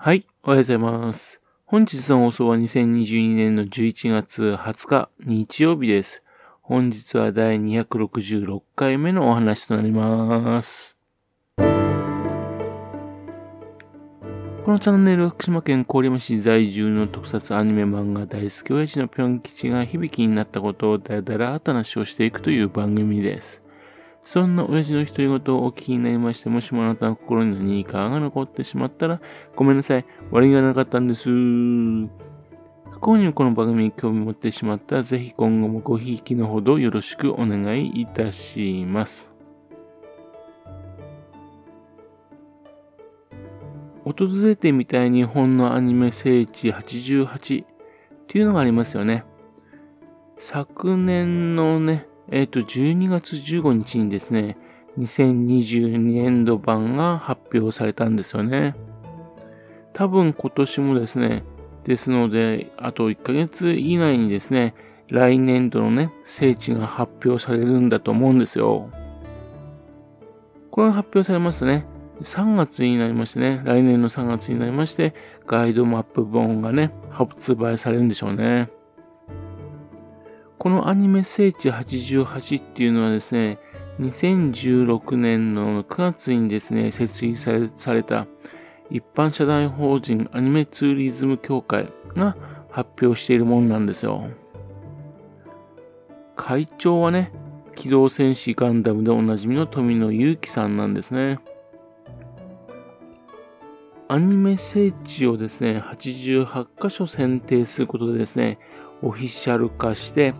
はい、おはようございます。本日の放送は2022年の11月20日日曜日です。本日は第266回目のお話となります。このチャンネルは福島県郡山市在住の特撮アニメ漫画大好き親父のぴょん吉が響きになったことをだらだらと話をしていくという番組です。そんな親父の独り言をお聞きになりまして、もしもあなたの心に何かが残ってしまったら、ごめんなさい。悪気がなかったんです。不幸にもこの番組に興味を持ってしまったら、ぜひ今後もごひいきのほどよろしくお願いいたします。訪れてみたい日本のアニメ聖地88っていうのがありますよね。昨年のね、えっ、ー、と、12月15日にですね、2022年度版が発表されたんですよね。多分今年もですね、ですので、あと1ヶ月以内にですね、来年度のね、聖地が発表されるんだと思うんですよ。これが発表されますとね、3月になりましてね、来年の3月になりまして、ガイドマップ本がね、発売されるんでしょうね。このアニメ聖地88っていうのはですね、2016年の9月にですね、設立された一般社団法人アニメツーリズム協会が発表しているものなんですよ。会長はね、機動戦士ガンダムでおなじみの富野祐樹さんなんですね。アニメ聖地をですね、88箇所選定することでですね、オフィシャル化して、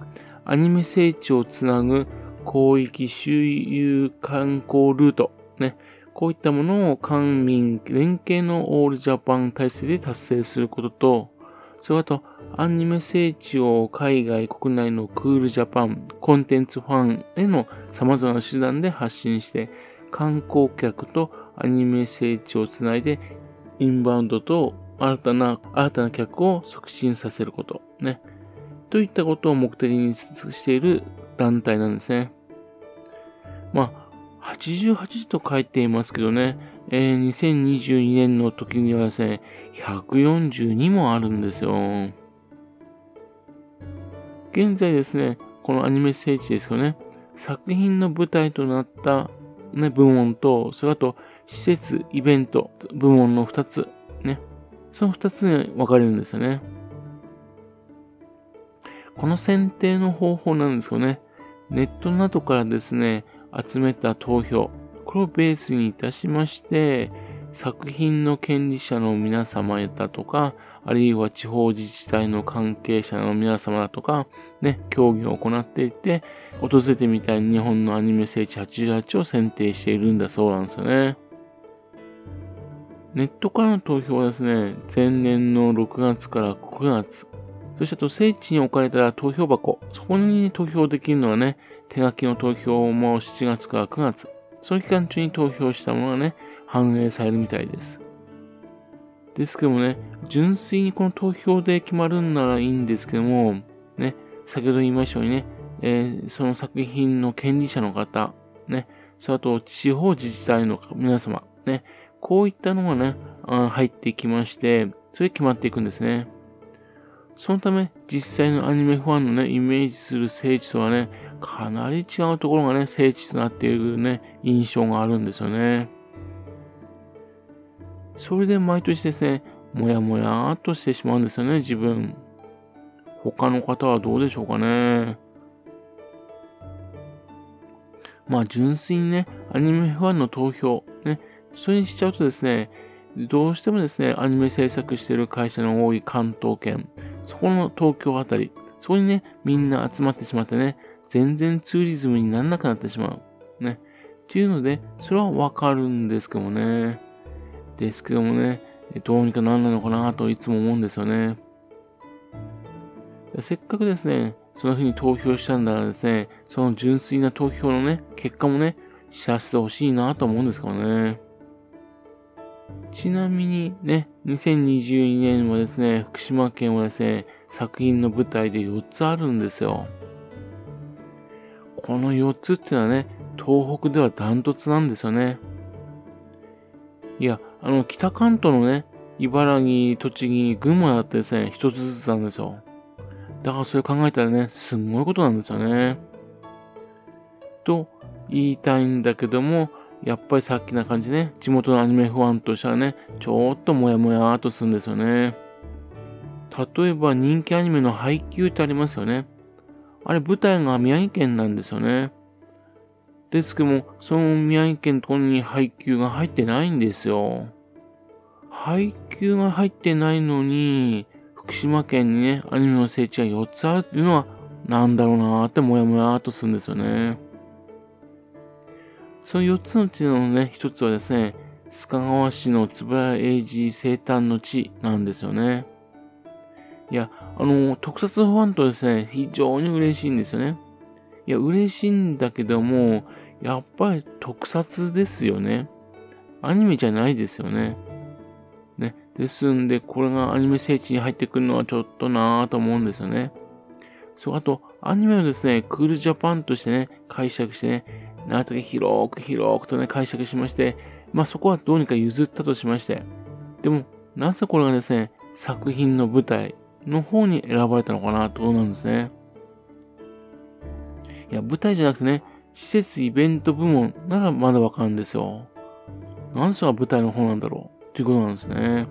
アニメ聖地をつなぐ広域周遊観光ルート、ね、こういったものを官民連携のオールジャパン体制で達成することと、それとアニメ聖地を海外国内のクールジャパンコンテンツファンへの様々な手段で発信して、観光客とアニメ聖地をつないで、インバウンドと新たな、新たな客を促進させること。ね。といったことを目的にしている団体なんですね。まあ、88と書いていますけどね、えー、2022年の時にはですね、142もあるんですよ。現在ですね、このアニメ聖地ですよね、作品の舞台となった、ね、部門と、それあと施設、イベント、部門の2つ、ね、その2つに分かれるんですよね。この選定の方法なんですよね。ネットなどからですね、集めた投票、これをベースにいたしまして、作品の権利者の皆様だとか、あるいは地方自治体の関係者の皆様だとか、ね、協議を行っていて、訪れてみたい日本のアニメ聖地88を選定しているんだそうなんですよね。ネットからの投票はですね、前年の6月から9月、そしてあと聖地に置かれた投票箱、そこに投票できるのはね、手書きの投票も7月から9月、その期間中に投票したものがね、反映されるみたいです。ですけどもね、純粋にこの投票で決まるんならいいんですけども、ね、先ほど言いましたようにね、えー、その作品の権利者の方、ね、それと地方自治体の皆様、ね、こういったのがね、入ってきまして、それで決まっていくんですね。そのため、実際のアニメファンのね、イメージする聖地とはね、かなり違うところがね、聖地となっているね、印象があるんですよね。それで毎年ですね、もやもやっとしてしまうんですよね、自分。他の方はどうでしょうかね。まあ、純粋にね、アニメファンの投票、ね、それにしちゃうとですね、どうしてもですね、アニメ制作している会社の多い関東圏、そこの東京あたり、そこにね、みんな集まってしまってね、全然ツーリズムにならなくなってしまう。ね。っていうので、それはわかるんですけどもね。ですけどもね、どうにかなんなのかなといつも思うんですよね。せっかくですね、その日に投票したんだらですね、その純粋な投票のね、結果もね、知らせてほしいなと思うんですけどね。ちなみにね、2022年はですね、福島県はですね、作品の舞台で4つあるんですよ。この4つっていうのはね、東北ではダントツなんですよね。いや、あの、北関東のね、茨城、栃木、群馬だってですね、一つずつなんですよ。だからそれ考えたらね、すんごいことなんですよね。と言いたいんだけども、やっぱりさっきな感じね、地元のアニメファンとしたらね、ちょっともやもやーっとするんですよね。例えば人気アニメの配給ってありますよね。あれ舞台が宮城県なんですよね。ですけども、その宮城県のところに配給が入ってないんですよ。配給が入ってないのに、福島県にね、アニメの聖地が4つあるっていうのは、なんだろうなーってもやもやーっとするんですよね。その4つのうちのね、1つはですね、須賀川市の円谷英二生誕の地なんですよね。いや、あの、特撮ファンとですね、非常に嬉しいんですよね。いや、嬉しいんだけども、やっぱり特撮ですよね。アニメじゃないですよね。ね。ですんで、これがアニメ聖地に入ってくるのはちょっとなぁと思うんですよね。そう、あと、アニメをですね、クールジャパンとしてね、解釈してね、なんとか広く広くとね、解釈しまして、まあそこはどうにか譲ったとしまして。でも、なぜこれがですね、作品の舞台の方に選ばれたのかなとなんですね。いや、舞台じゃなくてね、施設イベント部門ならまだわかるんですよ。なんでそれが舞台の方なんだろうっていうことなんですね。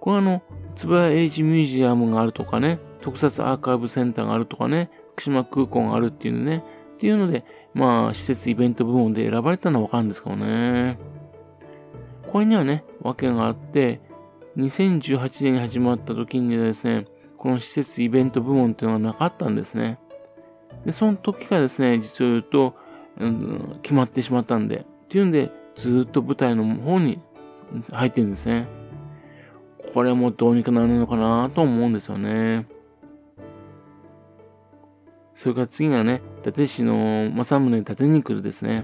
これはあの、つばやエイジミュージアムがあるとかね、特撮アーカイブセンターがあるとかね、福島空港があるっていうね、っていうので、まあ、施設イベント部門で選ばれたのはわかるんですけどね。これにはね、訳があって、2018年に始まった時にはですね、この施設イベント部門っていうのがなかったんですね。で、その時からですね、実を言うと、うん、決まってしまったんで、っていうんで、ずっと舞台の方に入ってるんですね。これもどうにかなるのかなと思うんですよね。それから次がね、伊達市の正宗伊達に来るですね。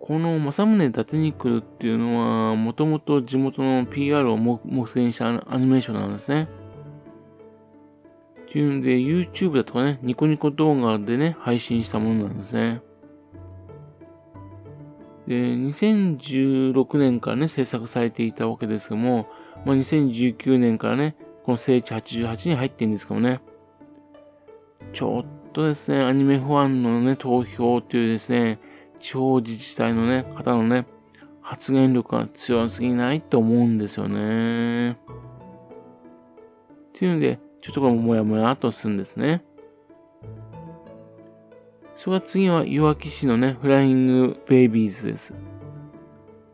この正宗伊達に来るっていうのは、もともと地元の PR を目的にしたアニメーションなんですね。っていうんで、YouTube だとかね、ニコニコ動画でね、配信したものなんですね。で、2016年からね、制作されていたわけですけども、まあ、2019年からね、この聖地88に入ってるんですけどもね、ちょっとですね、アニメファンのね、投票っていうですね、地方自治体のね、方のね、発言力が強すぎないと思うんですよね。っていうので、ちょっとこれもやもやとするんですね。それから次は、いわき市のね、フライングベイビーズです。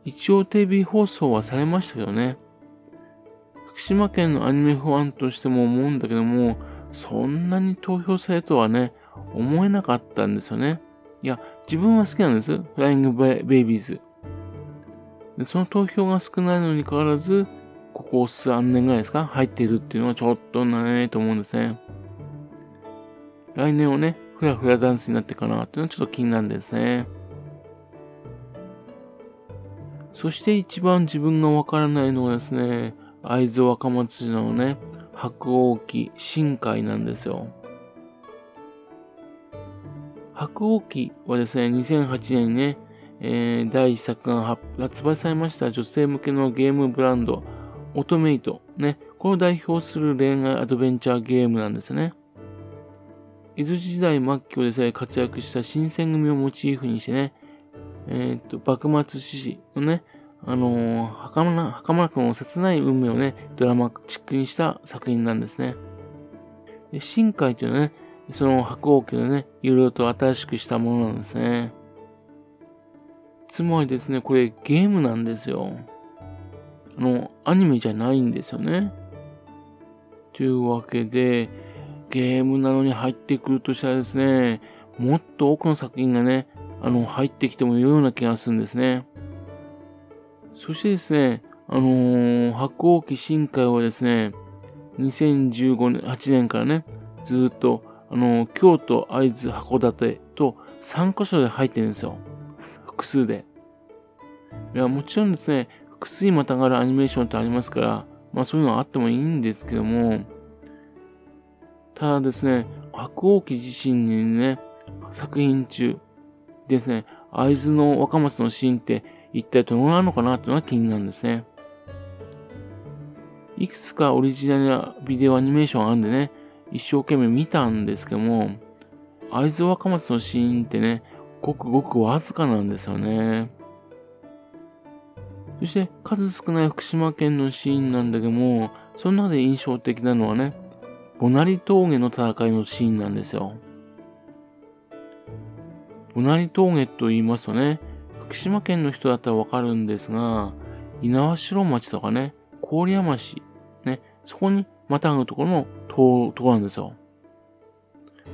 一応テレビ放送はされましたけどね。福島県のアニメファンとしても思うんだけども、そんなに投票されるとはね、思えなかったんですよね。いや、自分は好きなんです。フライングベイビーズ。でその投票が少ないのに変わらず、ここ3年ぐらいですか？入ってるっていうのはちょっとないと思うんですね。来年はね、フラフラダンスになってかなっていうのはちょっと気になるんですね。そして一番自分がわからないのはですね、会津若松市のね、白鸚記深海なんですよ。白鸚記はですね、2008年にね、えー、第1作が発売されました女性向けのゲームブランド、オトメイト、ね、これを代表する恋愛アドベンチャーゲームなんですね。伊豆時代末期をでさえ活躍した新選組をモチーフにしてね、えっ、と、幕末志士のね、あのー、袴な、袴くんの切ない運命をね、ドラマチックにした作品なんですね。で深海というのはね、その白鸚記のね、いろいろと新しくしたものなんですね。つまりですね、これゲームなんですよ。あの、アニメじゃないんですよね。というわけで、ゲームなのに入ってくるとしたらですね、もっと多くの作品がね、あの、入ってきてもいいような気がするんですね。そしてですね、あのー、白鸚記深海はですね、2015年、8年からね、ずっと、あのー、京都、会津、函館と3カ所で入ってるんですよ。複数で。いや、もちろんですね、複数にまたがるアニメーションってありますから、まあそういうのはあってもいいんですけども、ただですね、白鸚記自身にね、作品中ですね、会津の若松のシーンって一体どうなのかなっていうのが気になるんですね。いくつかオリジナルなビデオアニメーションあるんでね、一生懸命見たんですけども、会津若松のシーンってね、ごくごくわずかなんですよね。そして数少ない福島県のシーンなんだけども、その中で印象的なのはね、ボナリ峠の戦いのシーンなんですよ。ボナリ峠と言いますとね、福島県の人だったらわかるんですが、猪苗代町とかね、郡山市、ね、そこにまたぐところのところなんですよ。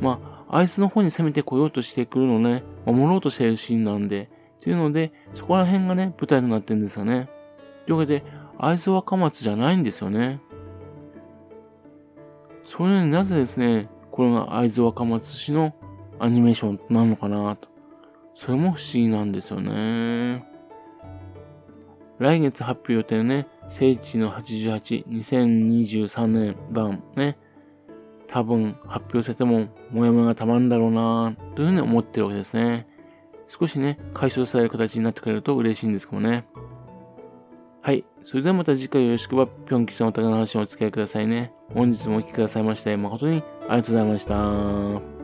まあ、あいつの方に攻めてこようとしてくるのね、守ろうとしてるシーンなんで、というので、そこら辺がね、舞台となってるんですよね。というわけで、会津若松じゃないんですよね。それになぜですね、これが会津若松市のアニメーションなのかなと。それも不思議なんですよね。来月発表予定のね、聖地の88、2023年版ね、多分発表されても、もやもやがたまるんだろうなというふうに思ってるわけですね。少しね、解消される形になってくれると嬉しいんですけどね。はい。それではまた次回よろしくば、ぴょん吉さんお互いの話をお付き合いくださいね。本日もお聴きくださいまして、誠にありがとうございました。